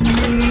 Thank you.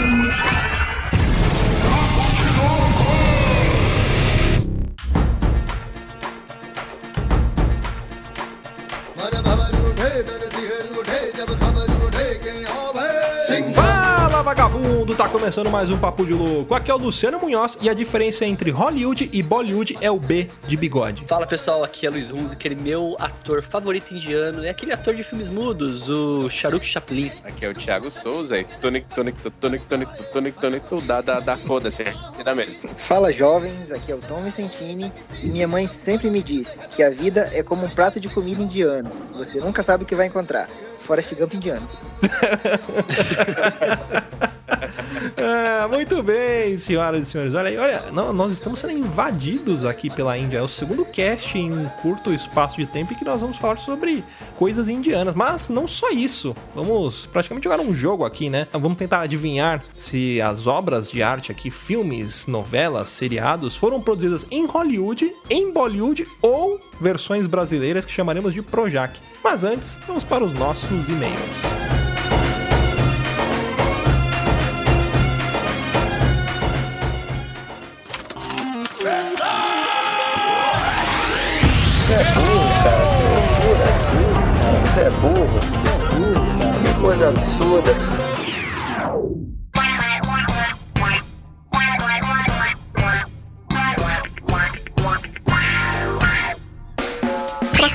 Tá começando mais um Papo de Louco. Aqui é o Luciano Munhoz e a diferença entre Hollywood e Bollywood é o B de bigode. Fala pessoal, aqui é Luiz Hunziker, meu ator favorito indiano é aquele ator de filmes mudos, o Charuk Chaplin. Aqui é o Thiago Souza e tonic, tonic, tonic, tonic, tonic, tonic, da, da, da foda-se, da mesmo. Fala jovens, aqui é o Tom Vicentini e minha mãe sempre me disse que a vida é como um prato de comida indiano, você nunca sabe o que vai encontrar. Forrest Gump indiano. é, muito bem, senhoras e senhores. Olha aí, olha, nós estamos sendo invadidos aqui pela Índia. É o segundo cast em um curto espaço de tempo em que nós vamos falar sobre coisas indianas. Mas não só isso. Vamos praticamente jogar um jogo aqui, né? Vamos tentar adivinhar se as obras de arte aqui, filmes, novelas, seriados, foram produzidas em Hollywood, em Bollywood ou versões brasileiras que chamaremos de Projac. Mas antes, vamos para os nossos e-mails. Você é burro, cara. É. Você é burro, cara. Que coisa absurda.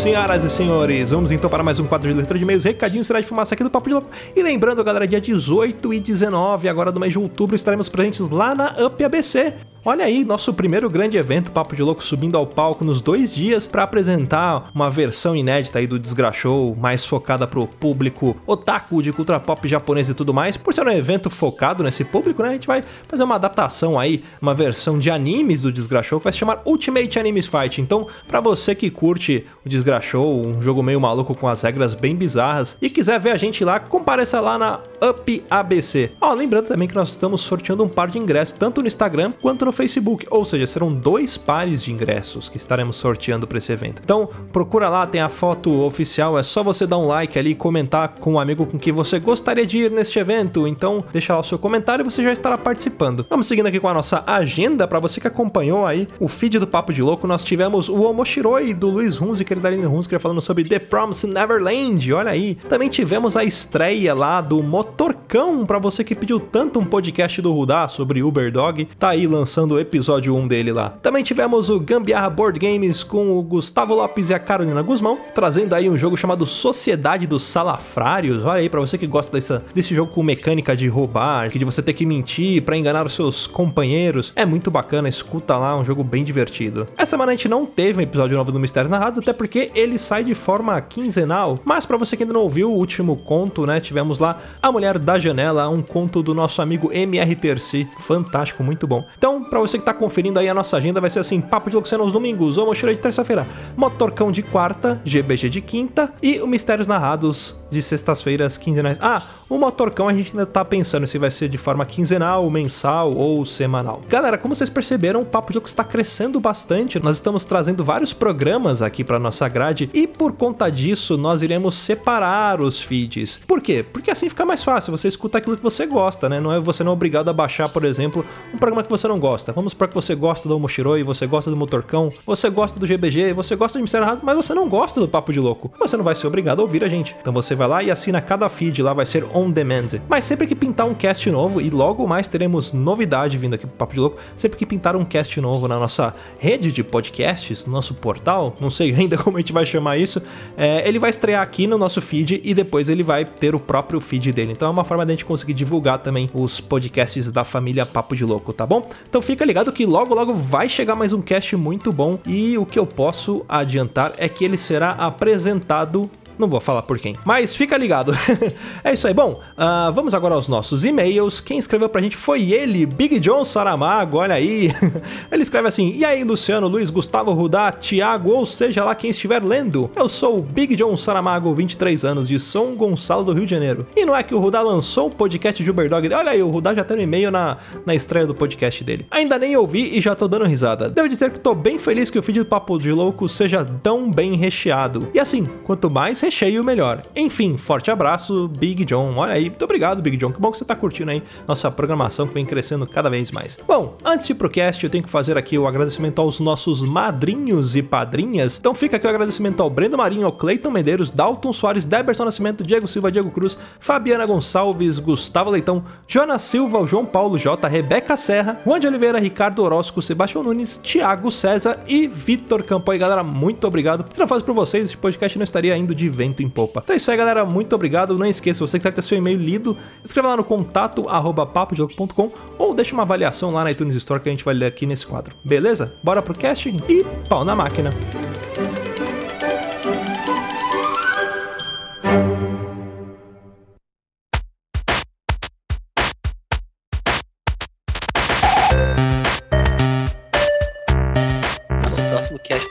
senhoras e senhores, vamos então para mais um quadro de leitura de e-mails, recadinho será de fumaça aqui do Papo de Louco. E lembrando, galera, dia 18 e 19, agora do mês de outubro, estaremos presentes lá na UP ABC, Olha aí, nosso primeiro grande evento, Papo de Louco, subindo ao palco nos dois dias para apresentar uma versão inédita aí do Desgrachou, mais focada pro público otaku de cultura pop japonesa e tudo mais. Por ser um evento focado nesse público, né, a gente vai fazer uma adaptação aí, uma versão de animes do Desgrachou que vai se chamar Ultimate Animes Fight. Então, para você que curte o Desgrachou, um jogo meio maluco com as regras bem bizarras e quiser ver a gente lá, compareça lá na Up ABC. Ó, lembrando também que nós estamos sorteando um par de ingressos tanto no Instagram quanto no Facebook, ou seja, serão dois pares de ingressos que estaremos sorteando para esse evento. Então, procura lá, tem a foto oficial, é só você dar um like ali e comentar com um amigo com quem você gostaria de ir neste evento. Então, deixa lá o seu comentário e você já estará participando. Vamos seguindo aqui com a nossa agenda, para você que acompanhou aí o feed do Papo de Louco, nós tivemos o Omoshiroi do Luiz Hunziker e da Aline Hunziker falando sobre The Promise Neverland, olha aí. Também tivemos a estreia lá do Motorcão, para você que pediu tanto um podcast do Rudá sobre Uber Dog, tá aí lançando lançando o episódio 1 dele lá. Também tivemos o Gambiarra Board Games com o Gustavo Lopes e a Carolina Guzmão, trazendo aí um jogo chamado Sociedade dos Salafrários. Olha aí, para você que gosta dessa, desse jogo com mecânica de roubar, que de você ter que mentir para enganar os seus companheiros. É muito bacana, escuta lá, um jogo bem divertido. Essa semana a gente não teve um episódio novo do Mistérios Narrados, até porque ele sai de forma quinzenal. Mas para você que ainda não ouviu o último conto, né, tivemos lá A Mulher da Janela, um conto do nosso amigo MR Terci. Fantástico, muito bom. Então, para você que tá conferindo aí a nossa agenda, vai ser assim: Papo de Luciano aos domingos, ou Mochila de terça-feira, Motorcão de quarta, GBG de quinta e o Mistérios Narrados de sextas-feiras quinzenais. Ah, o Motorcão a gente ainda tá pensando se vai ser de forma quinzenal, mensal ou semanal. Galera, como vocês perceberam, o Papo de Louco está crescendo bastante. Nós estamos trazendo vários programas aqui para nossa grade e por conta disso nós iremos separar os feeds. Por quê? Porque assim fica mais fácil. Você escuta aquilo que você gosta, né? Não é você não é obrigado a baixar, por exemplo, um programa que você não gosta. Vamos para que você gosta do Moshiroi, você gosta do Motorcão, você gosta do GBG, você gosta do Mistério Errado, mas você não gosta do Papo de Louco. Você não vai ser obrigado a ouvir a gente. Então você vai lá e assina cada feed, lá vai ser on demand. Mas sempre que pintar um cast novo, e logo mais teremos novidade vindo aqui pro Papo de Louco, sempre que pintar um cast novo na nossa rede de podcasts, no nosso portal, não sei ainda como a gente vai chamar isso, é, ele vai estrear aqui no nosso feed e depois ele vai ter o próprio feed dele. Então é uma forma da gente conseguir divulgar também os podcasts da família Papo de Louco, tá bom? Então fica ligado que logo logo vai chegar mais um cast muito bom e o que eu posso adiantar é que ele será apresentado não vou falar por quem, mas fica ligado. é isso aí. Bom, uh, vamos agora aos nossos e-mails. Quem escreveu pra gente foi ele, Big John Saramago. Olha aí. ele escreve assim: E aí, Luciano, Luiz, Gustavo, Rudá, Thiago, ou seja lá quem estiver lendo. Eu sou o Big John Saramago, 23 anos, de São Gonçalo do Rio de Janeiro. E não é que o Rudá lançou o podcast de Uberdog? Olha aí, o Rudá já tem um e-mail na, na estreia do podcast dele. Ainda nem ouvi e já tô dando risada. Devo dizer que tô bem feliz que o feed do Papo de Louco seja tão bem recheado. E assim, quanto mais recheio, melhor. Enfim, forte abraço, Big John. Olha aí, muito obrigado, Big John. Que bom que você tá curtindo aí nossa programação que vem crescendo cada vez mais. Bom, antes de ir pro cast, eu tenho que fazer aqui o agradecimento aos nossos madrinhos e padrinhas. Então fica aqui o agradecimento ao Brendo Marinho, ao Cleiton Medeiros, Dalton Soares, Deberson Nascimento, Diego Silva, Diego Cruz, Fabiana Gonçalves, Gustavo Leitão, Jonas Silva, João Paulo J, Rebeca Serra, Juan de Oliveira, Ricardo Orozco, Sebastião Nunes, Thiago César e Vitor Campo. Aí, galera, muito obrigado. Se não fosse por vocês, esse podcast não estaria indo de vento em popa. Então é isso aí, galera. Muito obrigado. Não esqueça, se você quiser ter seu e-mail lido, escreva lá no contato arroba papodelouco.com ou deixa uma avaliação lá na iTunes Store que a gente vai ler aqui nesse quadro. Beleza? Bora pro cast e pau na máquina.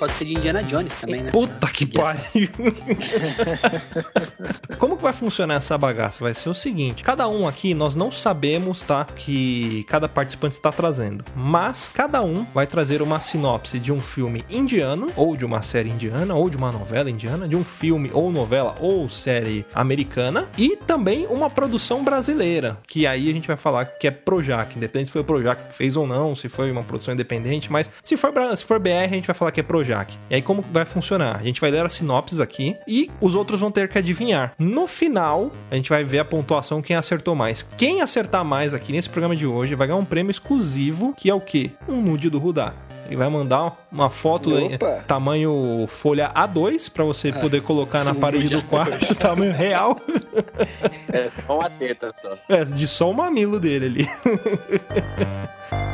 Pode ser de Indiana Jones também, né? Puta que pariu. Como que vai funcionar essa bagaça? Vai ser o seguinte: cada um aqui nós não sabemos, tá? Que cada participante está trazendo. Mas cada um vai trazer uma sinopse de um filme indiano, ou de uma série indiana, ou de uma novela indiana, de um filme ou novela ou série americana, e também uma produção brasileira. Que aí a gente vai falar que é Projac, independente se foi o Projac que fez ou não, se foi uma produção independente, mas se for, se for BR, a gente vai falar que é Projac. E aí como vai funcionar? A gente vai ler as sinopses aqui e os outros vão ter que adivinhar. No final, a gente vai ver a pontuação quem acertou mais. Quem acertar mais aqui nesse programa de hoje vai ganhar um prêmio exclusivo, que é o quê? Um nude do Rudá. Ele vai mandar uma foto aí, Opa! tamanho folha A2 para você poder colocar na parede do quarto, tamanho real, É só uma teta só. é, de só o mamilo dele ali.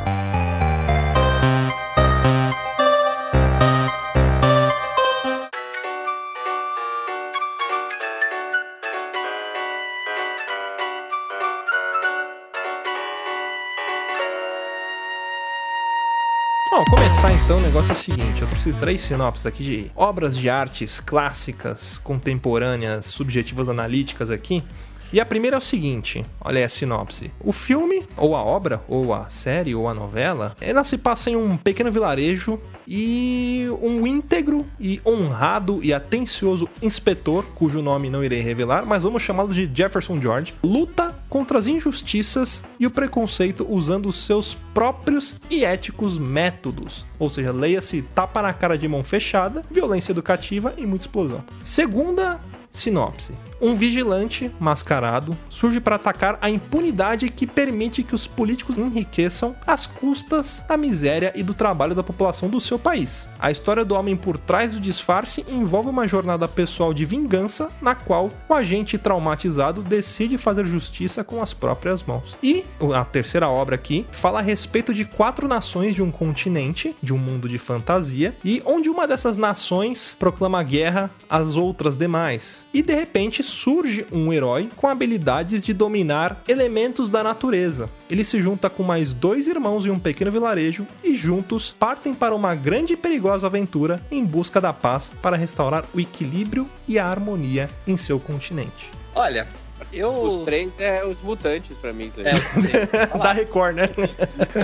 então, o negócio é o seguinte: eu trouxe três sinopses aqui de obras de artes clássicas, contemporâneas, subjetivas, analíticas aqui. E a primeira é o seguinte: olha aí a sinopse. O filme, ou a obra, ou a série, ou a novela, ela se passa em um pequeno vilarejo e um íntegro e honrado e atencioso inspetor, cujo nome não irei revelar, mas vamos chamá-lo de Jefferson George, luta contra as injustiças e o preconceito usando os seus próprios e éticos métodos. Ou seja, leia-se tapa na cara de mão fechada, violência educativa e muita explosão. Segunda Sinopse. Um vigilante mascarado surge para atacar a impunidade que permite que os políticos enriqueçam às custas da miséria e do trabalho da população do seu país. A história do homem por trás do disfarce envolve uma jornada pessoal de vingança na qual o agente traumatizado decide fazer justiça com as próprias mãos. E a terceira obra aqui fala a respeito de quatro nações de um continente, de um mundo de fantasia, e onde uma dessas nações proclama guerra às outras demais. E de repente surge um herói com habilidades de dominar elementos da natureza. Ele se junta com mais dois irmãos em um pequeno vilarejo e juntos partem para uma grande e perigosa aventura em busca da paz para restaurar o equilíbrio e a harmonia em seu continente. Olha, eu. Os três é os mutantes pra mim, isso aí. É, eu da Record, né?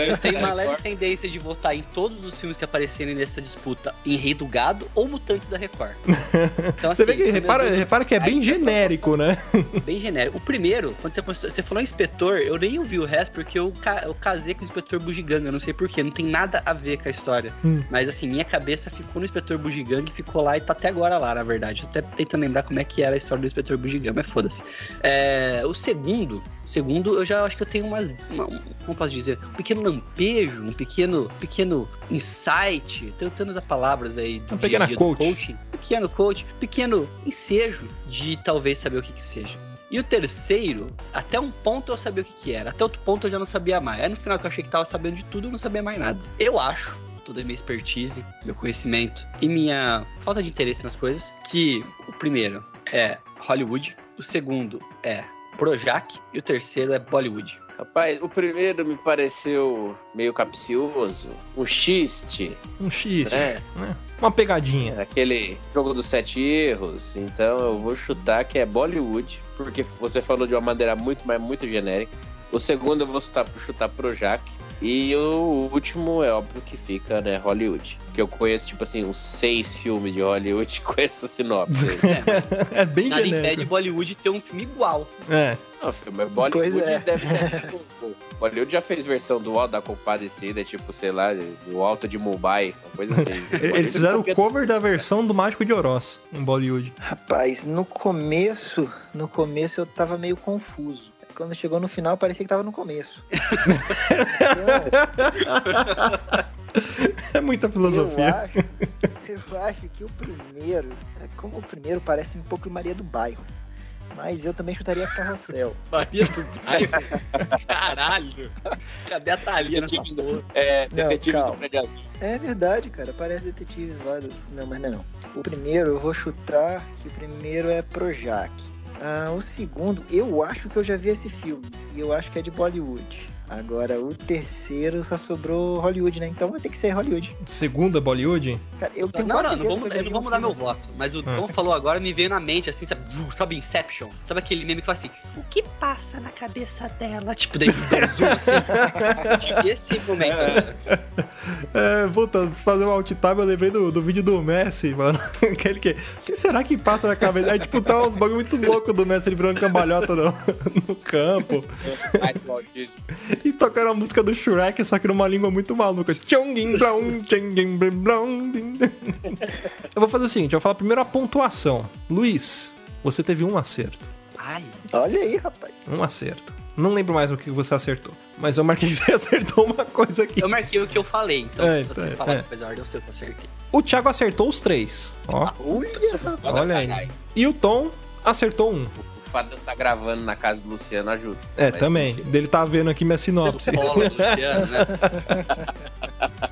Eu tenho uma leve tendência de votar em todos os filmes que aparecerem nessa disputa em Rei do Gado ou Mutantes da Record. Então, Você vê assim, que repara, dois- repara que é bem Aí, genérico, né? bem genérico. O primeiro, quando você, começou- você falou inspetor, eu nem ouvi o resto porque eu, ca- eu casei com o inspetor Bugiganga, não sei porquê, não tem nada a ver com a história. Hum. Mas assim, minha cabeça ficou no inspetor Bugiganga e ficou lá e tá até agora lá, na verdade. Tô até tentando lembrar como é que era a história do inspetor Bugiganga, mas foda-se. É, o segundo, segundo, eu já acho que eu tenho umas. Uma, um- como posso dizer? Um pequeno lampejo, um pequeno, pequeno insight, tentando usar palavras aí do dia dia coach. do coaching. Pequeno coach, pequeno ensejo de talvez saber o que que seja. E o terceiro, até um ponto eu sabia o que, que era, até outro ponto eu já não sabia mais. Aí no final que eu achei que tava sabendo de tudo, eu não sabia mais nada. Eu acho, toda a minha expertise, meu conhecimento e minha falta de interesse nas coisas, que o primeiro é Hollywood, o segundo é Projac e o terceiro é Bollywood. Rapaz, o primeiro me pareceu meio capcioso, um xiste, Um X, né? uma pegadinha. Aquele jogo dos sete erros. Então eu vou chutar que é Bollywood, porque você falou de uma maneira muito, mas muito genérica. O segundo eu vou chutar, chutar Projac. E o último é óbvio que fica, né, Hollywood. Que eu conheço, tipo assim, uns seis filmes de Hollywood com essa sinopse. É, É bem nada impede genérico. Bollywood ter um filme igual. É. Não, o filme Bollywood Pois é. deve ter. tipo, Bollywood já fez versão do Alto da Compadecida, tipo, sei lá, do Alto de Mumbai, uma coisa assim. Eles fizeram o cover da versão do Mágico de Oroz em Bollywood. Rapaz, no começo, no começo eu tava meio confuso. Quando chegou no final, parecia que tava no começo. É muita eu filosofia. acho, eu acho que o primeiro, é, como o primeiro parece um pouco Maria do Bairro, mas eu também chutaria Carrossel. Maria do Bairro. Caralho. Cadê a Thalia nessa porra? É, Não, Detetive do. Prédio Azul. É verdade, cara, parece detetives lá do... Não, mas não é não. O primeiro, eu vou chutar que o primeiro é Projac. Ah, o segundo, eu acho que eu já vi esse filme, e eu acho que é de Bollywood. Agora, o terceiro só sobrou Hollywood, né? Então vai ter que ser Hollywood. Segunda Bollywood? Cara, eu tenho Não, não, não que eu não vou mudar meu voto. Mas o Ah. Tom falou agora, me veio na mente, assim, sabe, sabe Inception? Sabe aquele meme que fala assim, o que passa na cabeça dela? Tipo, daí dá um zoom, assim. Tipo, Esse momento, né? É, voltando, fazer um alt tab, eu lembrei do, do vídeo do Messi, mano. Aquele que. O que será que passa na cabeça? Aí, tipo, tá uns bagulho muito louco do Messi ele virando cambalhota no, no campo. E tocando a música do Shrek, só que numa língua muito maluca. Eu vou fazer o seguinte: eu vou falar primeiro a pontuação. Luiz, você teve um acerto. Ai, Olha aí, rapaz. Um acerto. Não lembro mais o que você acertou. Mas eu marquei que você acertou uma coisa aqui. eu marquei o que eu falei, então É, se você é, falar é. depois a ordem, eu sei o que eu acertei. O Thiago acertou os três. Ó. Olha, rapaz. Olha aí. E o Tom acertou um. O fato de eu estar gravando na casa do Luciano ajuda. É, Mas também. mentira. Dele tá vendo aqui minha sinopse. Polo, Luciano, né?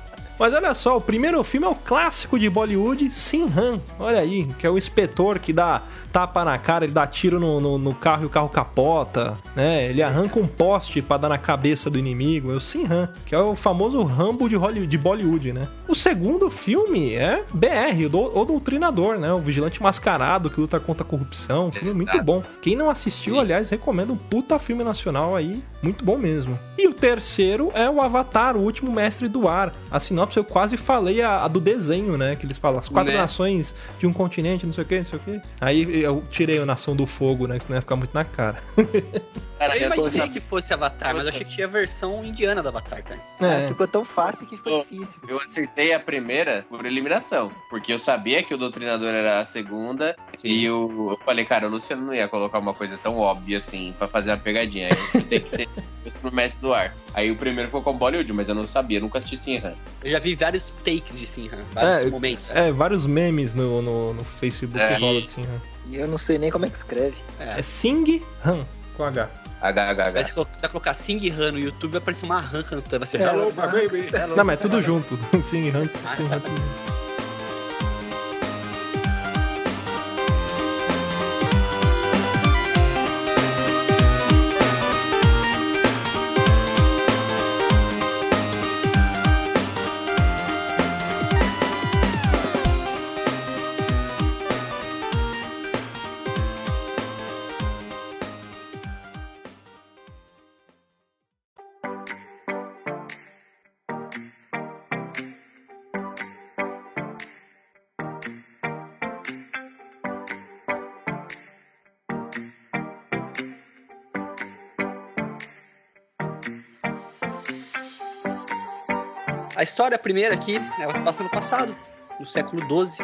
Mas olha só, o primeiro filme é o clássico de Bollywood, Sinhan. Olha aí, que é o inspetor que dá tapa na cara, ele dá tiro no, no, no carro e o carro capota, né? Ele arranca um poste pra dar na cabeça do inimigo. É o Sinhan, que é o famoso Rambo de, Hollywood, de Bollywood, né? O segundo filme é BR, o, do, o Doutrinador, né? O vigilante mascarado que luta contra a corrupção. Um filme muito bom. Quem não assistiu, aliás, recomendo um puta filme nacional aí. Muito bom mesmo. E o terceiro é o Avatar, o último mestre do ar. A sinopse eu quase falei a, a do desenho, né? Que eles falam as quatro Né? nações de um continente, não sei o que, não sei o que. Aí eu tirei a Nação do Fogo, né? Que senão ia ficar muito na cara. Cara, Eu eu imaginei que fosse Avatar, mas eu achei que tinha a versão indiana do Avatar, cara. É. Ficou tão fácil que ficou difícil. Eu acertei a primeira por eliminação, porque eu sabia que o Doutrinador era a segunda, e eu, eu falei, cara, o Luciano não ia colocar uma coisa tão óbvia assim pra fazer uma pegadinha. Aí eu tem que ser o mestre do ar. Aí o primeiro ficou com Bollywood, mas eu não sabia, nunca assisti Sinhan. Eu já vi vários takes de Sinhan, vários É, momentos. É, vários memes no, no, no Facebook É. que rola de Sinhan. Eu não sei nem como é que escreve. É. É Sing Han, com H. HHH. se colo- se você colocar Sing Han no YouTube, vai aparecer uma Han cantando. Vai ser Hello, my baby. Hello. Não, mas é tudo junto. Sing Han, Sing Han, história primeira aqui, ela se passa no passado, no século XII,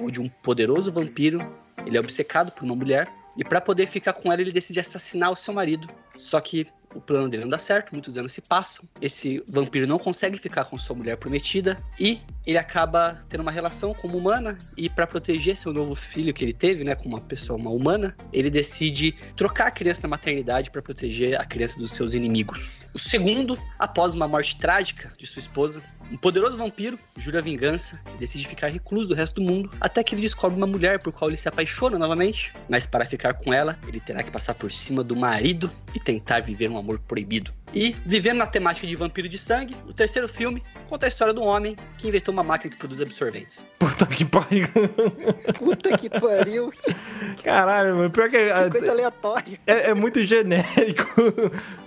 onde um poderoso vampiro, ele é obcecado por uma mulher, e para poder ficar com ela, ele decide assassinar o seu marido. Só que o plano dele não dá certo, muitos anos se passam. Esse vampiro não consegue ficar com sua mulher prometida e ele acaba tendo uma relação com uma humana e para proteger seu novo filho que ele teve, né, com uma pessoa uma humana, ele decide trocar a criança na maternidade para proteger a criança dos seus inimigos. O segundo, após uma morte trágica de sua esposa, um poderoso vampiro jura vingança e decide ficar recluso do resto do mundo até que ele descobre uma mulher por qual ele se apaixona novamente, mas para ficar com ela, ele terá que passar por cima do marido e tentar viver um amor proibido. E, vivendo na temática de vampiro de sangue, o terceiro filme conta a história de um homem que inventou uma máquina que produz absorventes. Puta que pariu. Puta que pariu. Caralho, mano. Pior que, Que coisa aleatória. é, é muito genérico.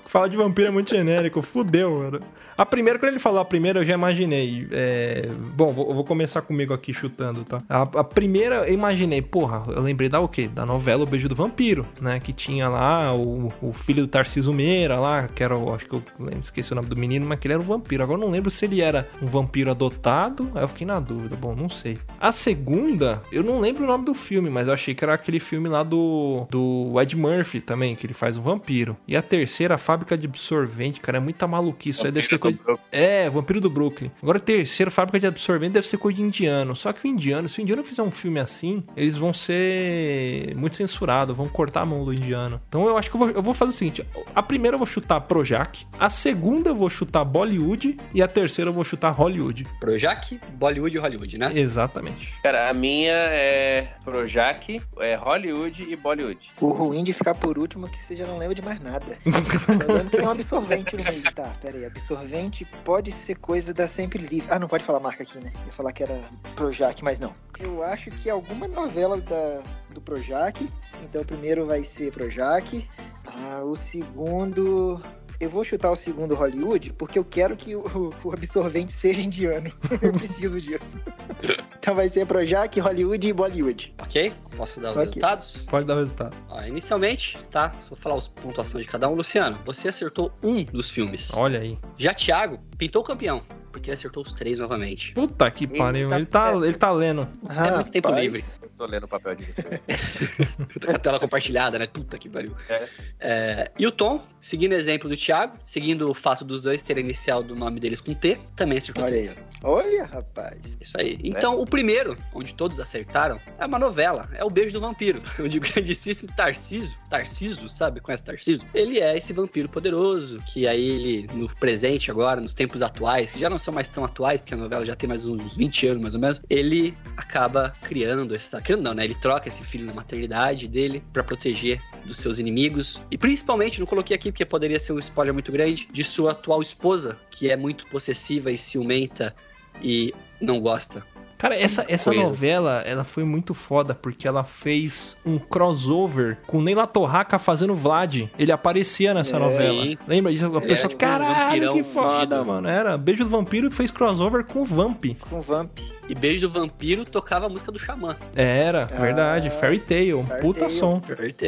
Falar de vampiro é muito genérico. Fudeu, mano. A primeira, quando ele falou a primeira, eu já imaginei. é, Bom, vou, vou começar comigo aqui chutando, tá? A, a primeira, eu imaginei, porra, eu lembrei da o quê? Da novela O Beijo do Vampiro, né? Que tinha lá o, o filho do Tarcísio Meira lá, que era, acho que eu lembro, esqueci o nome do menino, mas que ele era um vampiro. Agora eu não lembro se ele era um vampiro adotado, aí eu fiquei na dúvida. Bom, não sei. A segunda, eu não lembro o nome do filme, mas eu achei que era aquele filme lá do, do Ed Murphy também, que ele faz um vampiro. E a terceira, a fábrica de absorvente, cara, é muita maluquice. Isso aí deve ser coisa. É, Vampiro do Brooklyn. Agora, o terceiro, Fábrica de Absorvente, deve ser coisa de indiano. Só que o indiano, se o indiano fizer um filme assim, eles vão ser muito censurados, vão cortar a mão do indiano. Então eu acho que eu vou, eu vou fazer o seguinte: a primeira eu vou chutar Projac, a segunda eu vou chutar Bollywood e a terceira eu vou chutar Hollywood. Projac, Bollywood e Hollywood, né? Exatamente. Cara, a minha é Projac, é Hollywood e Bollywood. O ruim de ficar por último é que você já não lembra de mais nada. Lembro que tem um absorvente no meio. Tá, pera aí. Absorvente pode ser coisa da Sempre Livre. Ah, não pode falar marca aqui, né? Ia falar que era Projac, mas não. Eu acho que alguma novela da, do Projac. Então o primeiro vai ser Projac. Ah, o segundo. Eu vou chutar o segundo Hollywood porque eu quero que o, o absorvente seja indiano. eu preciso disso. então vai ser Projac, Hollywood e Bollywood. Ok? Posso dar os Ok. resultados? Pode dar o resultado. Ó, inicialmente, tá? Só vou falar as pontuações de cada um. Luciano, você acertou um dos filmes. Olha aí. Já Thiago pintou o campeão, porque ele acertou os três novamente. Puta que pariu. Ele tá, ele tá lendo. É muito tempo Rapaz, livre. Eu tô lendo o papel de vocês. Eu tô com a tela compartilhada, né? Puta que pariu. É. É, e o Tom, seguindo o exemplo do Thiago, seguindo o fato dos dois terem inicial do nome deles com T, também acertou Olha aí. Olha, rapaz. Isso aí. Então, o primeiro, onde todos acertaram, é uma novela. É o Beijo do Vampiro. Onde o grandíssimo Tarciso, Tarciso, sabe? Conhece Tarciso? Ele é esse vampiro poderoso, que aí ele, no presente agora, nos tempos atuais, que já não são mais tão atuais, porque a novela já tem mais uns 20 anos, mais ou menos, ele acaba criando essa... Criando não, né? Ele troca esse filho na maternidade dele pra proteger dos seus inimigos. E principalmente, não coloquei aqui porque poderia ser um spoiler muito grande, de sua atual esposa, que é muito possessiva e ciumenta e não gosta Cara, essa, essa Coisas. novela, ela foi muito foda, porque ela fez um crossover com Neila Torraca fazendo Vlad. Ele aparecia nessa É. novela. Sim. Lembra disso? A É, pessoa, um caralho, vampirão que foda, fudido." mano. Era Beijo do Vampiro e fez crossover com o Vamp. Com Vamp. E Beijo do Vampiro tocava a música do Xamã. Era, Ah, verdade. Fairy Tail, um Fairy puta Tail. som. Perfeito.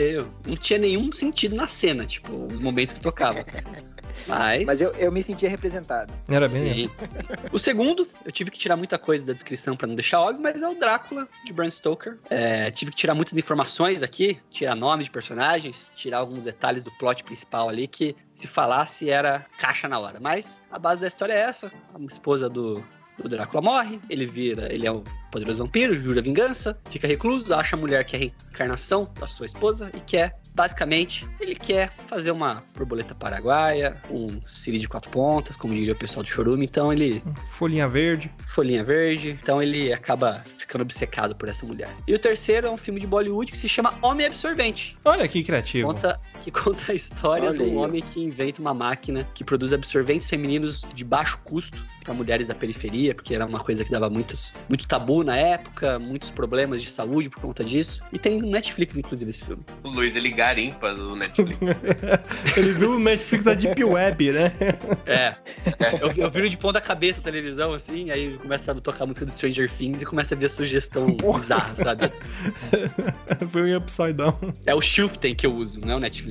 Não tinha nenhum sentido na cena, tipo, os momentos que tocava. Mas. Mas eu, eu me sentia representado. Era bem. Sim. O segundo, eu tive que tirar muita coisa da descrição pra não deixar óbvio, mas é o Drácula de Bram Stoker. É, tive que tirar muitas informações aqui, tirar nomes de personagens, tirar alguns detalhes do plot principal ali que se falasse era caixa na hora. Mas a base da história é essa: a esposa do, do Drácula morre, ele vira, ele é um poderoso vampiro, jura vingança, fica recluso, acha a mulher que é a reencarnação da sua esposa e quer, basicamente, ele quer fazer uma borboleta paraguaia, um siri de quatro pontas, como diria o pessoal do Chorume, então ele Folhinha verde. folhinha verde, então ele acaba ficando obcecado por essa mulher. E o terceiro é um filme de Bollywood que se chama Homem Absorvente, Olha que criativo. conta, que conta a história Olha de aí, um ó. homem que inventa uma máquina que produz absorventes femininos de baixo custo para mulheres da periferia, porque era uma coisa que dava muitos, muito tabu na época, muitos problemas de saúde por conta disso. E tem no Netflix, inclusive, esse filme. O Luiz, ele garimpa do Netflix. Ele viu o Netflix da Deep Web, né? É. Eu, eu viro de ponta cabeça a televisão, assim, aí começa a tocar a música do Stranger Things e começa a ver a sugestão Porra. bizarra, sabe? Foi um Upside Down. É o Shiften que eu uso, não é o Netflix.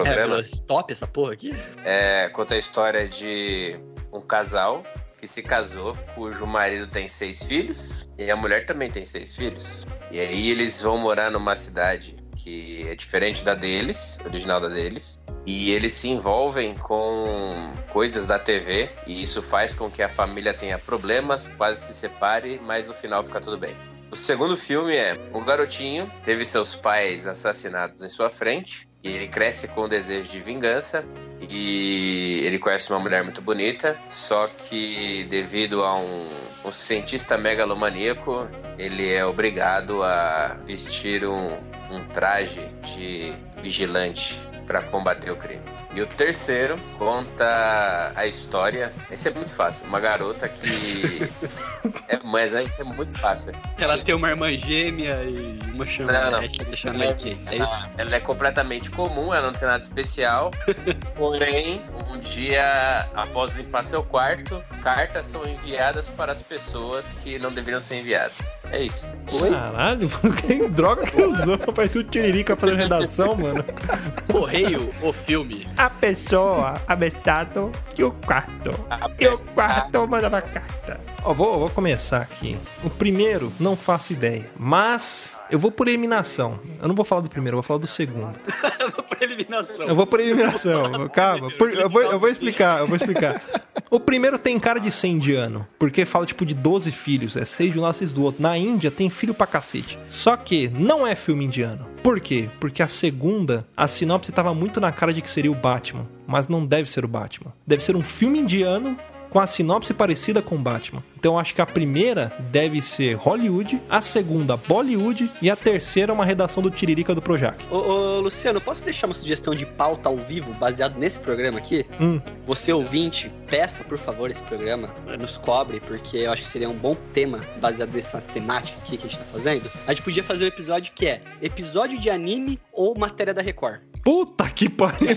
É, programa, top essa porra aqui? é, conta a história de um casal que se casou, cujo marido tem seis filhos e a mulher também tem seis filhos. E aí eles vão morar numa cidade que é diferente da deles, original da deles. E eles se envolvem com coisas da TV e isso faz com que a família tenha problemas, quase se separe, mas no final fica tudo bem. O segundo filme é um garotinho teve seus pais assassinados em sua frente e ele cresce com o desejo de vingança e ele conhece uma mulher muito bonita, só que devido a um, um cientista megalomaníaco, ele é obrigado a vestir um, um traje de vigilante para combater o crime. E o terceiro conta a história. Esse é muito fácil. Uma garota que. é, mas isso é muito fácil. Ela tem uma irmã gêmea e uma chama Não, não. outra chama Kay. É isso? Ela, ela é completamente comum, ela não tem nada especial. Porém, um dia, após limpar seu quarto, cartas são enviadas para as pessoas que não deveriam ser enviadas. É isso. Caralho, que droga que usou? Parece o Tiririca fazendo redação, mano. Correio, o filme. A pessoa abestado e o quarto. E o quarto mandava carta. Ó, vou, vou começar aqui. O primeiro, não faço ideia. Mas eu vou por eliminação. Eu não vou falar do primeiro, eu vou falar do segundo. Por eliminação. Eu vou por eliminação. Calma. Por- eu, vou, eu vou explicar, eu vou explicar. O primeiro tem cara de 100 de ano, porque fala tipo de 12 filhos, é 6 de um lado, 6 do outro. Na Índia tem filho pra cacete. Só que não é filme indiano. Por quê? Porque a segunda, a sinopse tava muito na cara de que seria o Batman, mas não deve ser o Batman. Deve ser um filme indiano com a sinopse parecida com Batman. Então acho que a primeira deve ser Hollywood, a segunda Bollywood e a terceira uma redação do Tiririca do Projac. Ô, ô, Luciano, posso deixar uma sugestão de pauta ao vivo baseado nesse programa aqui? Hum. Você ouvinte, peça por favor esse programa, nos cobre, porque eu acho que seria um bom tema baseado nessas temáticas aqui que a gente tá fazendo. A gente podia fazer um episódio que é episódio de anime ou matéria da Record. Puta que pariu!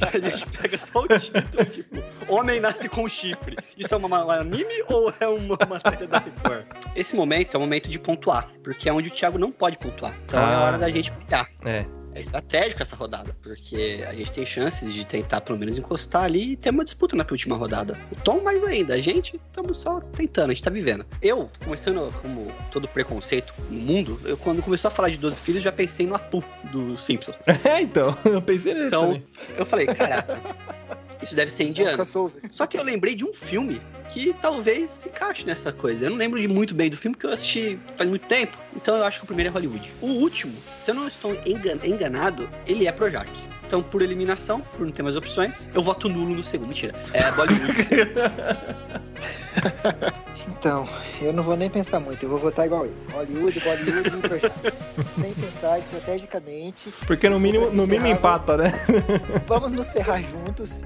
A gente pega só o título, tipo, Homem nasce com chifre. Isso é uma, um anime ou é uma matéria da Record? Esse momento é o momento de pontuar, porque é onde o Thiago não pode pontuar. Então é Ah. hora da gente brilhar. É. É estratégico essa rodada, porque a gente tem chances de tentar pelo menos encostar ali e ter uma disputa na última rodada. O Tom mais ainda, a gente estamos só tentando, a gente tá vivendo. Eu, começando como todo preconceito no mundo, eu quando começou a falar de 12 filhos, já pensei no Apu do Simpsons. É, então, eu pensei nele Então, também. eu falei, caraca, isso deve ser indiano. Só que eu lembrei de um filme que talvez se encaixe nessa coisa. Eu não lembro de muito bem do filme, porque eu assisti faz muito tempo. Então eu acho que o primeiro é Hollywood. O último, se eu não estou engan- enganado, ele é Projac. Então, por eliminação, por não ter mais opções, eu voto nulo no segundo. Mentira. É Bollywood. Então, eu não vou nem pensar muito, eu vou votar igual eles. Hollywood, Bollywood e projeto. Sem pensar estrategicamente. Porque no mínimo, no mínimo empata, né? Vamos nos ferrar juntos.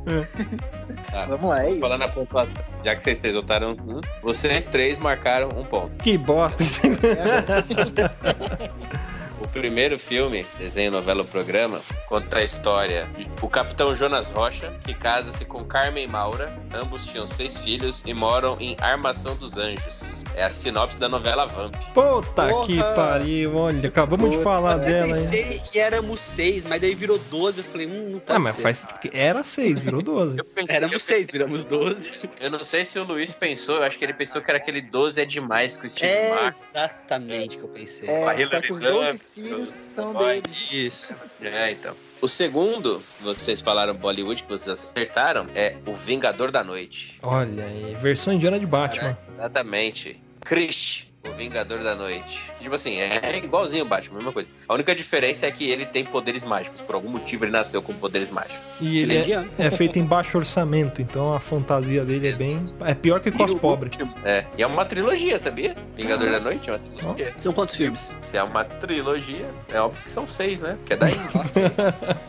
Tá. Vamos lá, é isso. Falando na pontuação, já que vocês três votaram, um, vocês três marcaram um ponto. Que bosta. O primeiro filme, desenho, novela ou programa, conta a história de o capitão Jonas Rocha, que casa-se com Carmen Maura. Ambos tinham seis filhos e moram em Armação dos Anjos. É a sinopse da novela Vamp. Puta Porra. que pariu. Olha, acabamos de falar Eu dela, hein? pensei que éramos seis, mas daí virou 12. Eu falei, hum, não pode Ah, mas ser. faz porque era 6, virou 12. Eu pensei, Éramos seis, viramos 12. eu não sei se o Luiz pensou, eu acho que ele pensou que era aquele 12 é demais com o Steve É Martin. exatamente o que eu pensei. É, Com a só Hilary que os Duff, 12 filhos são dele. Isso. É, então. O segundo, vocês falaram Bollywood, que vocês acertaram, é O Vingador da Noite. Olha aí, versão indiana de Batman. Exatamente. Krish, o Vingador da Noite. Tipo assim, é igualzinho o Batman, mesma coisa. A única diferença é que ele tem poderes mágicos. Por algum motivo ele nasceu com poderes mágicos. E Ele ele é é, é feito em baixo orçamento, então a fantasia dele é bem. É pior que com as o pobres. É, e é uma trilogia, sabia? Vingador da Noite é uma trilogia. São quantos filmes? Se é uma trilogia, é óbvio que são seis, né? Que é da Índia.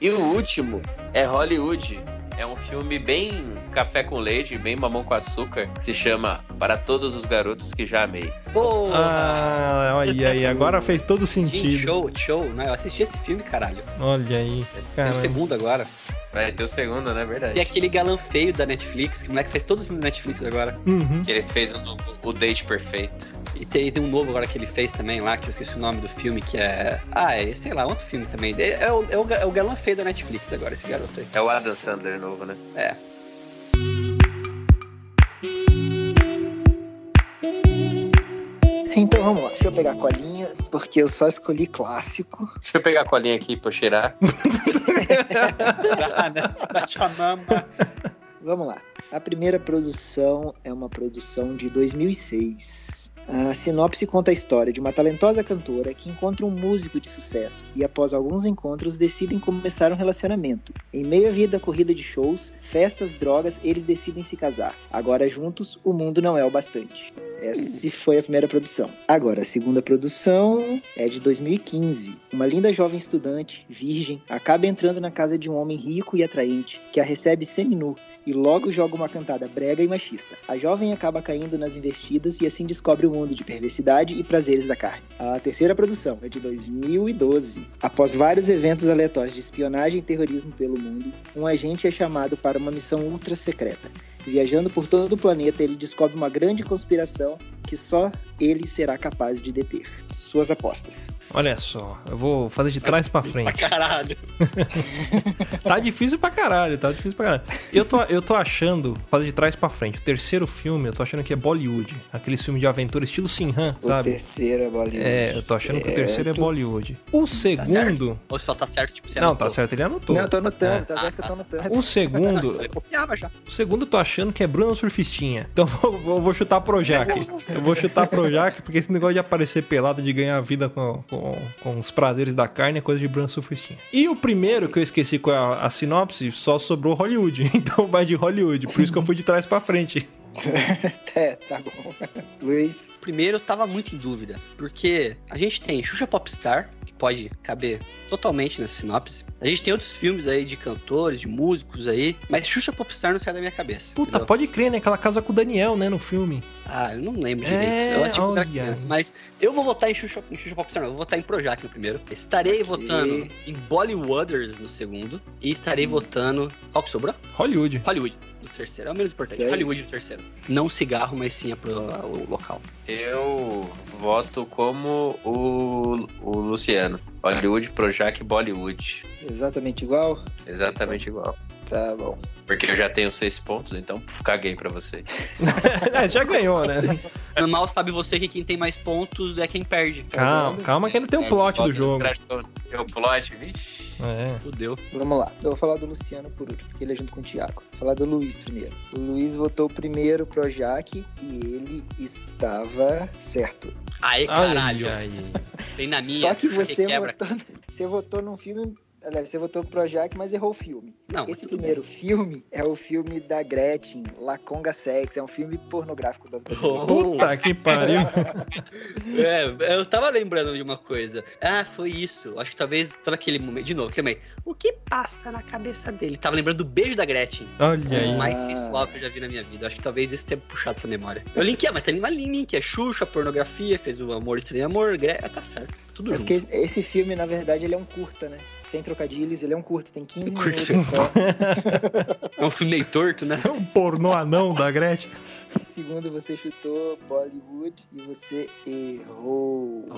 e o último é Hollywood. É um filme bem café com leite, bem mamão com açúcar, que se chama Para Todos os Garotos que Já Amei. Porra! Ah, olha aí, agora fez todo sentido. show, show. Né? Eu assisti esse filme, caralho. Olha aí, Tem o segundo agora. Vai ter o segundo, né? Verdade. Tem aquele galã feio da Netflix, que o moleque faz todos os filmes da Netflix agora. Uhum. Que ele fez o, novo- o Date Perfeito. E tem, tem um novo agora que ele fez também lá, que eu esqueci o nome do filme, que é. Ah, é, sei lá, outro filme também. É, é o, é, o, é o galã feio da Netflix agora, esse garoto aí. É o Adam Sandler novo, né? É. Então vamos lá, deixa eu pegar a colinha, porque eu só escolhi clássico. Deixa eu pegar a colinha aqui pra eu cheirar. Ah, né? Chamar. Vamos lá. A primeira produção é uma produção de 2006. A sinopse conta a história de uma talentosa cantora que encontra um músico de sucesso e, após alguns encontros, decidem começar um relacionamento. Em meio à vida corrida de shows, festas, drogas, eles decidem se casar. Agora, juntos, o mundo não é o bastante. Essa foi a primeira produção. Agora, a segunda produção é de 2015. Uma linda jovem estudante, virgem, acaba entrando na casa de um homem rico e atraente, que a recebe seminu e logo joga uma cantada brega e machista. A jovem acaba caindo nas investidas e assim descobre o mundo de perversidade e prazeres da carne. A terceira produção é de 2012. Após vários eventos aleatórios de espionagem e terrorismo pelo mundo, um agente é chamado para uma missão ultra secreta. Viajando por todo o planeta, ele descobre uma grande conspiração que só ele será capaz de deter. Suas apostas. Olha só, eu vou fazer de trás pra Pra frente. caralho. Tá difícil pra caralho, tá difícil pra caralho. Eu tô, eu tô achando, fazer de trás pra frente. O terceiro filme, eu tô achando que é Bollywood. Aquele filme de aventura estilo Sinhan, O sabe? terceiro é Bollywood. É, eu tô achando que o terceiro é certo. Bollywood. O segundo. Ou só tá certo, tipo, você Não, anotou. tá certo, ele anotou. Não, eu tô anotando, É. tá certo que eu tô anotando. O segundo, Eu copiava já. o segundo eu tô achando que é Bruno Surfistinha. Então eu vou, chutar Projac. Eu vou chutar Projac, porque esse negócio de aparecer pelado, de ganhar vida com, com, com os prazeres da carne é coisa de Bruno Surfistinha. E o primeiro, que eu esqueci qual é a, a sinopse, só sobrou Hollywood. Então vai de Hollywood. Por isso que eu fui de trás pra frente. É, tá bom. Luiz, Primeiro, eu tava muito em dúvida, porque a gente tem Xuxa Popstar, que pode caber totalmente nessa sinopse. A gente tem outros filmes aí de cantores, de músicos aí, mas Xuxa Popstar não sai da minha cabeça. Puta, entendeu? pode crer, né? Aquela casa com o Daniel, né, no filme. Ah, eu não lembro É, direito. Eu acho que eu era criança, mas eu vou votar em Xuxa, em Xuxa Popstar, não. Eu vou votar em Projac no primeiro. Estarei Ok. votando em Bollywooders no segundo. E estarei Hum. votando. Qual que sobrou? Hollywood. Hollywood no terceiro. É o menos importante. Sério? Hollywood no terceiro. Não cigarro, mas sim a pro- o local. Eu voto como o, o Luciano. Hollywood, Projac, Bollywood. exatamente igual? Exatamente igual. Tá bom. Porque eu já tenho seis pontos, então puf, caguei pra você. é, já ganhou, né? Mal sabe você que quem tem mais pontos é quem perde. Calma, calma que ainda tem um plot do jogo. Tem um plot, vixe. É. Fudeu. Vamos lá. Eu vou falar do Luciano por último, porque ele é junto com o Thiago. Vou falar do Luiz primeiro. O Luiz votou primeiro pro Jaque e ele estava certo. Aê, caralho. Ai, ai. Tem na minha. Só que você quebra. votou, você votou num filme. Aliás, você votou pro Jaque, mas errou o filme. Não, Esse primeiro filme é o filme da Gretchen, La Conga Sex. É um filme pornográfico das brasileiras. Oh. Puta que pariu. É, eu tava lembrando de uma coisa. Ah, foi isso. Acho que talvez. Sabe aquele momento. De novo, aquele momento. O que passa na cabeça dele? Tava lembrando do beijo da Gretchen. Olha aí. O mais Ah. sensual que eu já vi na minha vida. Acho que talvez isso tenha puxado essa memória. Eu linkei, mas tem uma linha que é Xuxa, pornografia, fez o Amor e Amor, Gre... ah, tá certo. Tudo É junto. porque esse filme, na verdade, ele é um curta, né? Sem trocadilhos, ele é um curta, tem 15 Curta. minutos só. É um filme meio torto, né? É um pornô anão da Gretchen. Segundo, você chutou Bollywood e você errou.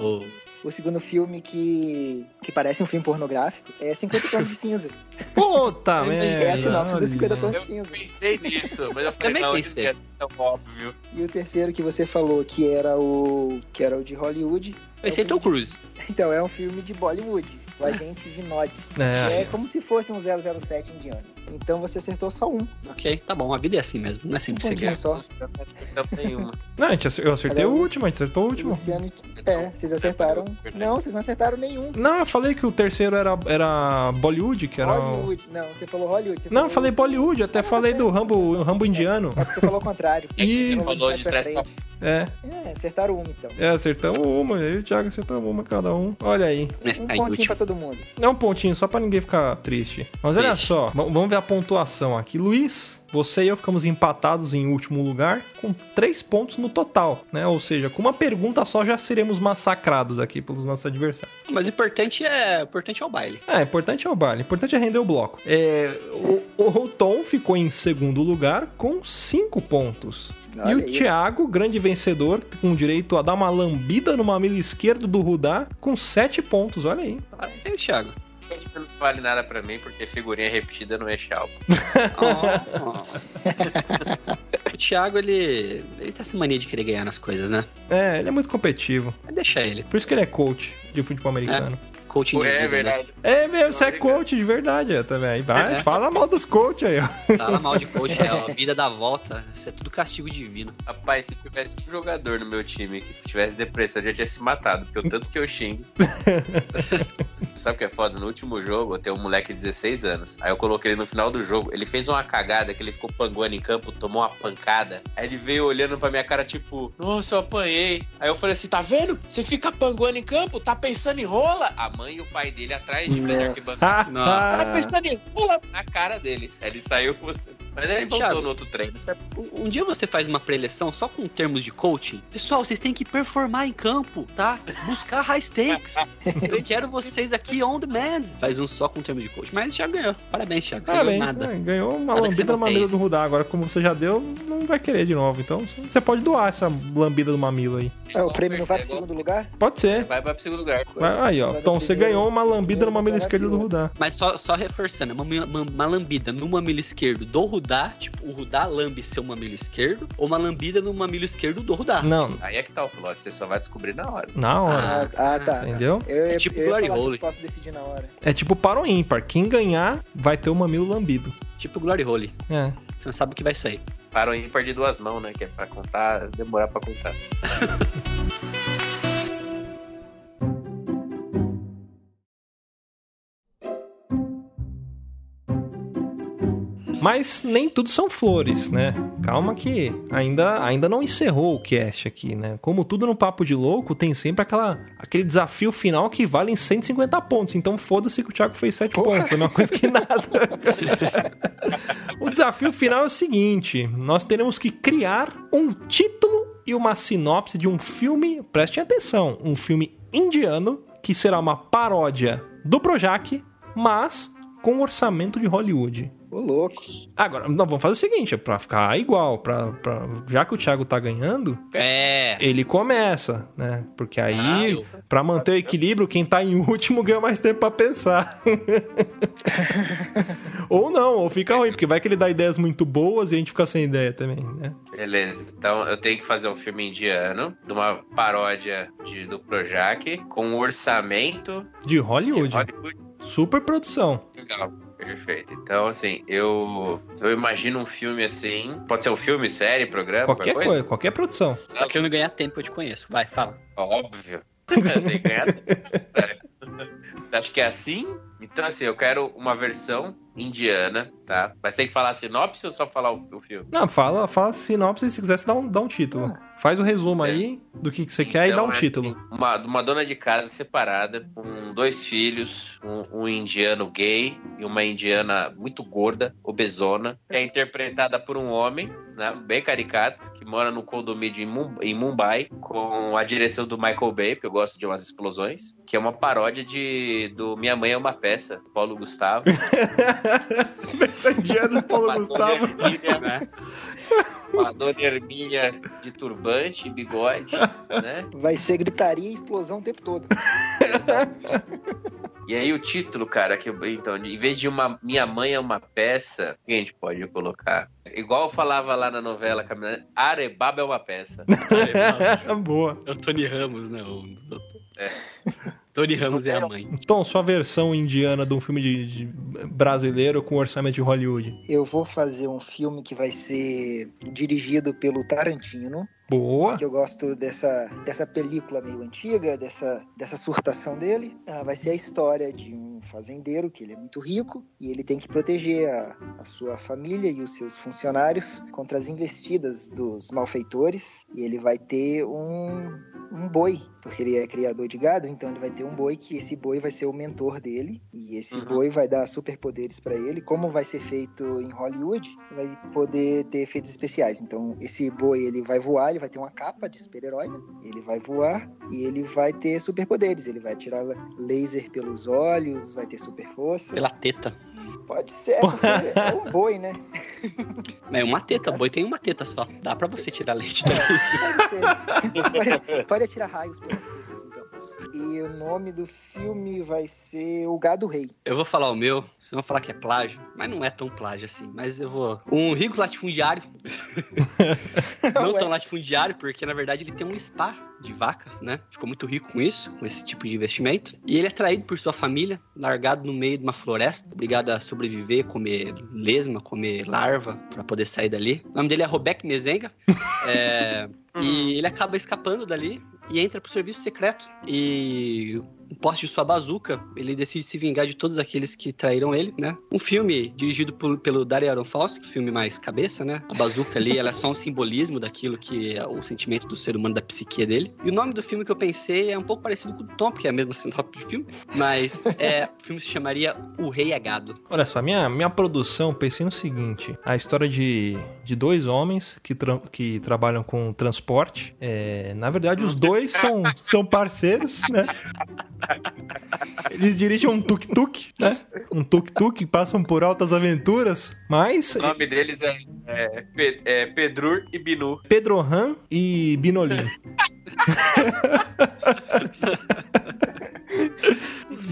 Oh. O segundo filme que, que parece um filme pornográfico é 50 Tons de Cinza. Puta Eu merda. É a sinopse dos 50 Tons de Cinza. Pensei nisso, mas eu falei, Também não, pensei. isso é tão óbvio. E o terceiro que você falou que era o que era o de Hollywood. Pensei em Tom Cruise. Então, é um filme de Bollywood. O agente Vinod. É, É como se fosse um 007 indiano. Então você acertou só um. Ok, tá bom. A vida é assim mesmo. Não é Um sempre que você pontinho quer. só. Não, a gente acer- eu acertei o Agora último, a gente acertou o O último. Luciano. É, vocês acertaram. Não, vocês não acertaram nenhum. Não, eu falei que o terceiro era, era Bollywood, que era. o- Hollywood. Não, você falou Hollywood. Você Não, eu falou... falei Bollywood, até Ah, falei tá do. Rambo, Rambo indiano. É que você falou o contrário. É Você falou de trás pra. É, É, acertaram uma então. é, acertamos uma, eu e o Thiago acertamos uma cada um. Olha aí. Vai Um ficar pontinho inútil. pra todo mundo. É um pontinho, só pra ninguém ficar triste. Mas olha Triste. só, v- vamos ver a pontuação aqui. Luiz, você e eu ficamos empatados em último lugar com três pontos no total, né? Ou seja, com uma pergunta só já seremos massacrados aqui pelos nossos adversários. Mas o importante é, o importante é o baile. É, importante é o baile, importante é render o bloco. É, o, o Tom ficou em segundo lugar com cinco pontos. e Olha o aí. Thiago, grande vencedor, com direito a dar uma lambida no mamilo esquerdo do Rudá, com sete pontos. Olha aí. Parabéns, Thiago. Não vale nada pra mim, porque figurinha repetida não é álbum. o Thiago, ele, ele tá essa mania de querer ganhar nas coisas, né? É, ele é muito competitivo. Mas deixa ele. Por isso que ele é coach de futebol americano. Coaching de É vida, né? verdade. É, mesmo, você é coach de verdade é, também. Vai, É. fala mal dos coach aí, ó. Fala mal de coach, é a vida da volta. Isso é tudo castigo divino. Rapaz, se tivesse um jogador no meu time que tivesse depressão, eu já tinha se matado, porque o tanto que eu xingo. Sabe o que é foda? No último jogo, eu tenho um moleque de 16 anos. Aí eu coloquei ele no final do jogo. Ele fez uma cagada que ele ficou panguando em campo, tomou uma pancada. Aí ele veio olhando pra minha cara, tipo, nossa, eu apanhei. Aí eu falei assim: tá vendo? Você fica panguando em campo, tá pensando em rola? A mãe e o pai dele atrás de mim na Nossa. arquibancada. Ah, pensando em rola na cara dele. Ele saiu. Mas ele voltou Thiago. no outro treino. sabe? Um, dia você faz uma preleção só com termos de coaching. Pessoal, vocês têm que performar em campo, tá? Buscar high stakes. Eu quero vocês aqui on demand. Faz um só com termos de coaching. Mas já ganhou. Parabéns, Thiago. Você Parabéns, ganhou nada. né? ganhou uma Nada lambida mamilo tem. do Rudá. Agora, como você já deu, não vai querer de novo. Então, você pode doar essa lambida do mamilo aí. Ah, o prêmio não vai pro segundo lugar? Pode ser. Vai pra segundo lugar. Vai, aí, ó. Vai Então, você ganhou uma lambida no mamilo esquerdo do. Rudá. Mas só, só reforçando, uma, uma, uma lambida no mamilo esquerdo do Rudá, tipo, o Rudá lambe seu mamilo esquerdo, ou uma lambida no mamilo esquerdo do Rudá. Não, Aí é que tá o plot, você só vai descobrir na hora. na hora. Ah, ah, tá. Entendeu? Eu, É tipo eu Glory Hole. posso decidir na hora. É tipo para o ímpar. Quem ganhar vai ter o mamilo lambido. Tipo Glory Hole. É. Você não sabe o que vai sair. Para o ímpar de duas mãos, né? Que é pra contar, demorar pra contar. Mas nem tudo são flores, né? Calma que ainda, ainda não encerrou o cast aqui, né? Como tudo no Papo de Louco, tem sempre aquela, aquele desafio final que vale em 150 pontos. Então foda-se que o Thiago fez 7 Porra. pontos, é a mesma coisa que nada. o desafio final é o seguinte: nós teremos que criar um título e uma sinopse de um filme, prestem atenção, um filme indiano que será uma paródia do Projac, mas com orçamento de Hollywood. Ô, louco. Agora, não, vamos fazer o seguinte, pra ficar igual, pra, pra- já que o Thiago tá ganhando, É. ele começa, né? Porque aí, Ah, eu- pra manter o equilíbrio, quem tá em último ganha mais tempo pra pensar. ou não, ou fica ruim, porque vai que ele dá ideias muito boas e a gente fica sem ideia também, né? Beleza, então eu tenho que fazer um filme indiano, de uma paródia de, do Projac, com um orçamento De de Hollywood. Hollywood. Super produção. Legal, perfeito. Então, assim, eu, eu imagino um filme assim. Pode ser um filme, série, programa, Qualquer coisa, qualquer produção. Só que eu não ganhar tempo, eu te conheço. Vai, fala. Óbvio. Tem que ganhar. Acho que é assim. Então, assim, eu quero uma versão indiana, tá? Mas tem que falar a sinopse ou só falar o, o filme? Não, fala, fala sinopse e se quiser, você dá um, dá um título. Faz o resumo aí do que, que você quer e dá um Então, é título. assim, Uma, uma dona de casa separada, com dois filhos, um, um indiano gay e uma indiana muito gorda, obesona, é interpretada por um homem, né, bem caricato, que mora no condomínio em Mum- em Mumbai, com a direção do Michael Bay, porque eu gosto de umas explosões, que é uma paródia de do Minha Mãe é uma Peça, Paulo Gustavo. Do Paulo Uma Gustavo. dona Hermínia, uma dona Hermínia de turbante e bigode, né? Vai ser gritaria e explosão o tempo todo. E aí o título, cara, que eu- então, em vez de uma minha mãe é uma peça, o que a gente pode colocar? Igual eu falava lá na novela Caminhando, Arebaba é uma peça. Boa. É o Tony Ramos, né? O... É. Tony Ramos é a mãe. Tom, sua versão indiana de um filme de, de brasileiro com orçamento de Hollywood. Eu vou fazer um filme que vai ser dirigido pelo Tarantino, Boa. que eu gosto dessa, dessa película meio antiga, dessa, dessa surtação dele. Ah, vai ser a história de um fazendeiro, que ele é muito rico, e ele tem que proteger a, a sua família e os seus funcionários contra as investidas dos malfeitores. E ele vai ter um, um boi, porque ele é criador de gado, então ele vai ter um boi que esse boi vai ser o mentor dele, e esse Uhum. boi vai dar superpoderes para ele. Como vai ser feito em Hollywood, vai poder ter efeitos especiais. Então, esse boi ele vai voar, ele vai ter uma capa de super-herói, né? ele vai voar e ele vai ter superpoderes. Ele vai tirar laser pelos olhos, vai ter super força. Pela teta. Pode ser, porque é um boi, né? É uma teta, boi tem uma teta só. Dá pra você tirar leite. Pode ser. Pode, pode atirar raios então. E o nome do filme vai ser O Gado Rei. Eu vou falar o meu, vocês vão falar que é plágio, mas não é tão plágio assim. Mas eu vou. Um rico latifundiário. não tão latifundiário, porque na verdade ele tem um spa de vacas, né? Ficou muito rico com isso, com esse tipo de investimento. E ele é traído por sua família, largado no meio de uma floresta, obrigado a sobreviver, comer lesma, comer larva, pra poder sair dali. O nome dele é Robeck Mezenga. É, e ele acaba escapando dali e entra pro serviço secreto. E um poste de sua bazuca, ele decide se vingar de todos aqueles que traíram ele, né? Um filme dirigido por- pelo Dario Aronofsky, filme mais cabeça, né? A bazuca ali, ela é só um simbolismo daquilo que é o sentimento do ser humano, da psique dele. E o nome do filme que eu pensei é um pouco parecido com o Tom, porque é a mesma sinopse de filme, mas é, o filme se chamaria O Rei é Gado. Olha só, minha, minha produção, pensei no seguinte: a história de, de dois homens que, tra- que trabalham com transporte. É, na verdade, os dois são, são parceiros, né? Eles dirigem um tuk-tuk, né? Um tuk-tuk, passam por altas aventuras, mas O nome deles é, é, é Pedrur e Binu. Pedro Han e Binolim.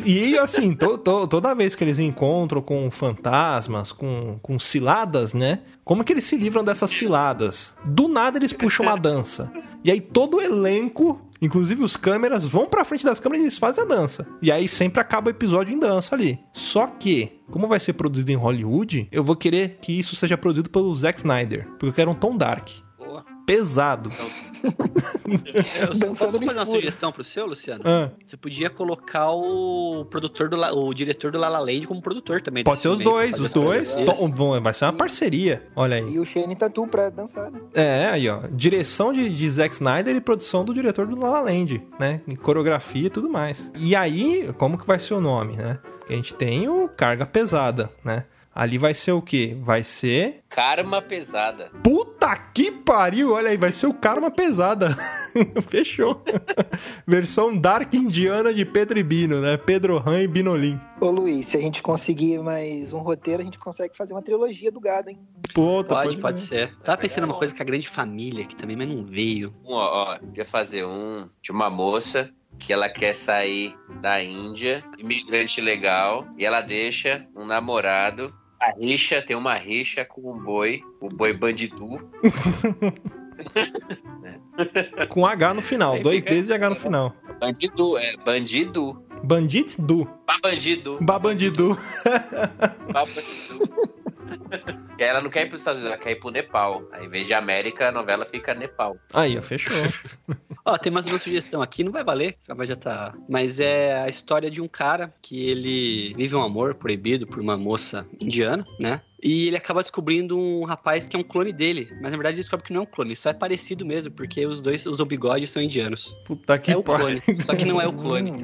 E assim, to- to- toda vez que eles encontram com fantasmas, com, com ciladas, né? Como que eles se livram dessas ciladas? Do nada eles puxam uma dança. E aí todo o elenco, inclusive os câmeras, vão pra frente das câmeras e eles fazem a dança. E aí sempre acaba o episódio em dança ali. Só que, como vai ser produzido em Hollywood, eu vou querer que isso seja produzido pelo Zack Snyder. Porque eu quero um tom dark. Boa. Pesado. Eu Dançando posso fazer uma escuro. sugestão pro seu, Luciano? Ah, Você podia colocar o produtor do La- o diretor do La La Land como produtor também. pode ser os filme dois, os dois. bom, vai ser uma parceria. Olha aí. E o Shane Tatu pra dançar, né? É, aí ó, direção de, de Zack Snyder e produção do diretor do La La Land, né? E coreografia e tudo mais. E aí, como que vai ser o nome, né? A gente tem o Carga Pesada, né? Ali vai ser o quê? Vai ser... Karma pesada. Puta que pariu! Olha aí, vai ser o Karma Pesada. Fechou. Versão Dark Indiana de Pedro e Bino, né? Pedro Han e Binolim. Ô Luiz, se a gente conseguir mais um roteiro, a gente consegue fazer uma trilogia do gado, hein? Puta, Pode, pode ver. ser. Tava pensando numa coisa com a grande família aqui também, mas não veio. Um, ó, ó, ia fazer um de uma moça que ela quer sair da Índia, imigrante legal, e ela deixa um namorado. A rixa, tem uma rixa com um boi, o boi bandidu. Com H no final, Aí dois Ds e H no final. Bandidu, é, bandido. Bandido. Babandidu. Ba bandido. E ela não quer ir pros Estados Unidos, ela quer ir pro Nepal. Aí, em vez de América, a novela fica Nepal. Aí, ó, fechou. Ó, tem mais uma sugestão aqui, não vai valer, mas já tá. Mas é a história de um cara que ele vive um amor proibido por uma moça indiana, né? E ele acaba descobrindo um rapaz que é um clone dele. Mas na verdade ele descobre que não é um clone, só é parecido mesmo, porque os dois, os bigodes são indianos. Puta que é o pariu. clone, só que não é o clone. Hum,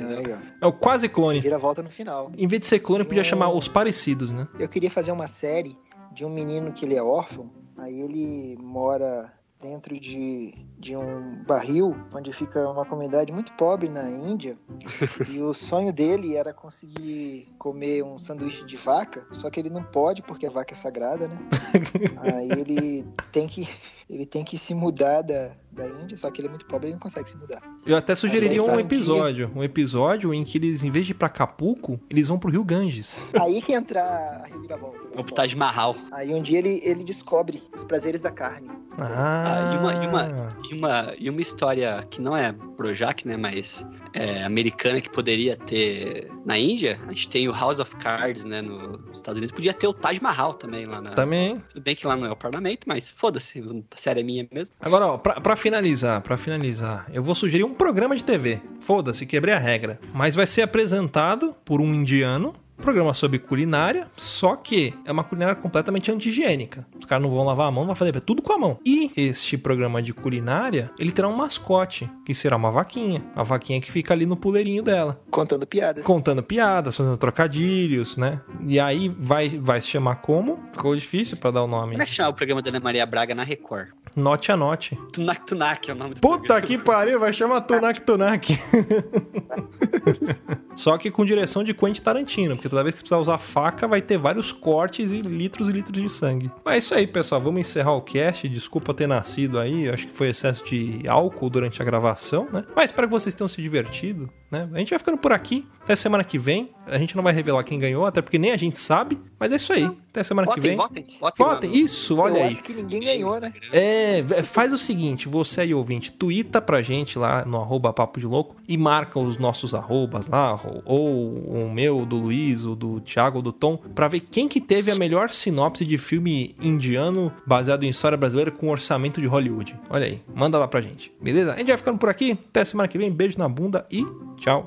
ó. É o quase clone. Vira a volta no final. Em vez de ser clone, podia chamar os parecidos, né? Eu queria fazer uma série de um menino que ele é órfão, aí ele mora dentro de, de um barril onde fica uma comunidade muito pobre na Índia e o sonho dele era conseguir comer um sanduíche de vaca, só que ele não pode porque a vaca é sagrada, né? Aí ele tem que ele tem que se mudar da, da Índia, só que ele é muito pobre e não consegue se mudar. Eu até sugeriria um cara, episódio. Um episódio em que eles, em vez de ir pra Acapulco, eles vão pro Rio Ganges. Aí que entra a reviravolta. da Vou pro. Taj Mahal. Aí um dia ele, ele descobre os prazeres da carne. Ah, e uma- e uma- E uma, e uma história que não é Projac, né? Mas é americana que poderia ter na Índia. A gente tem o House of Cards, né? no- nos Estados Unidos. Podia ter o Taj Mahal também lá na. Também. Tudo bem que lá não é o parlamento, mas foda-se, série é minha mesmo. Agora, ó, pra, pra finalizar, pra finalizar, eu vou sugerir um programa de TV. Foda-se, quebrei a regra. Mas vai ser apresentado por um indiano programa sobre culinária, só que é uma culinária completamente anti-higiênica. Os caras não vão lavar a mão, vão fazer tudo com a mão. E este programa de culinária, ele terá um mascote, que será uma vaquinha. A vaquinha que fica ali no puleirinho dela. Contando piadas. Contando piadas, fazendo trocadilhos, né? E aí vai, vai se chamar como? Ficou difícil pra dar o nome. Como é que chama o programa da Ana Maria Braga na Record? Note a note. Tunak Tunak é o nome do Puta programa. que pariu, vai chamar Tunak Tunak. Só que com direção de Quentin Tarantino, porque toda vez que precisar usar faca, vai ter vários cortes e litros e litros de sangue. Mas é isso aí, pessoal. Vamos encerrar o cast. Desculpa ter nascido aí. Acho que foi excesso de álcool durante a gravação, né? Mas espero que vocês tenham se divertido, né? A gente vai ficando por aqui. Até semana que vem. A gente não vai revelar quem ganhou, até porque nem a gente sabe. Mas é isso aí. Até semana que Votem, vem. votem, votem. Votem. Isso, olha Eu aí. acho que ninguém ganhou, né? É, v- faz o seguinte, você aí ouvinte, twitta pra gente lá no arroba Papo de Louco e marca os nossos arrobas lá, ou, ou o meu, do Luiz, o do Thiago, ou do Tom, pra ver quem que teve a melhor sinopse de filme indiano baseado em história brasileira com orçamento de Hollywood. Olha aí, manda lá pra gente, beleza? A gente vai ficando por aqui, até semana que vem, beijo na bunda e tchau.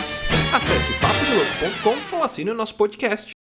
Acesse papodelouco.com ou assine o nosso podcast.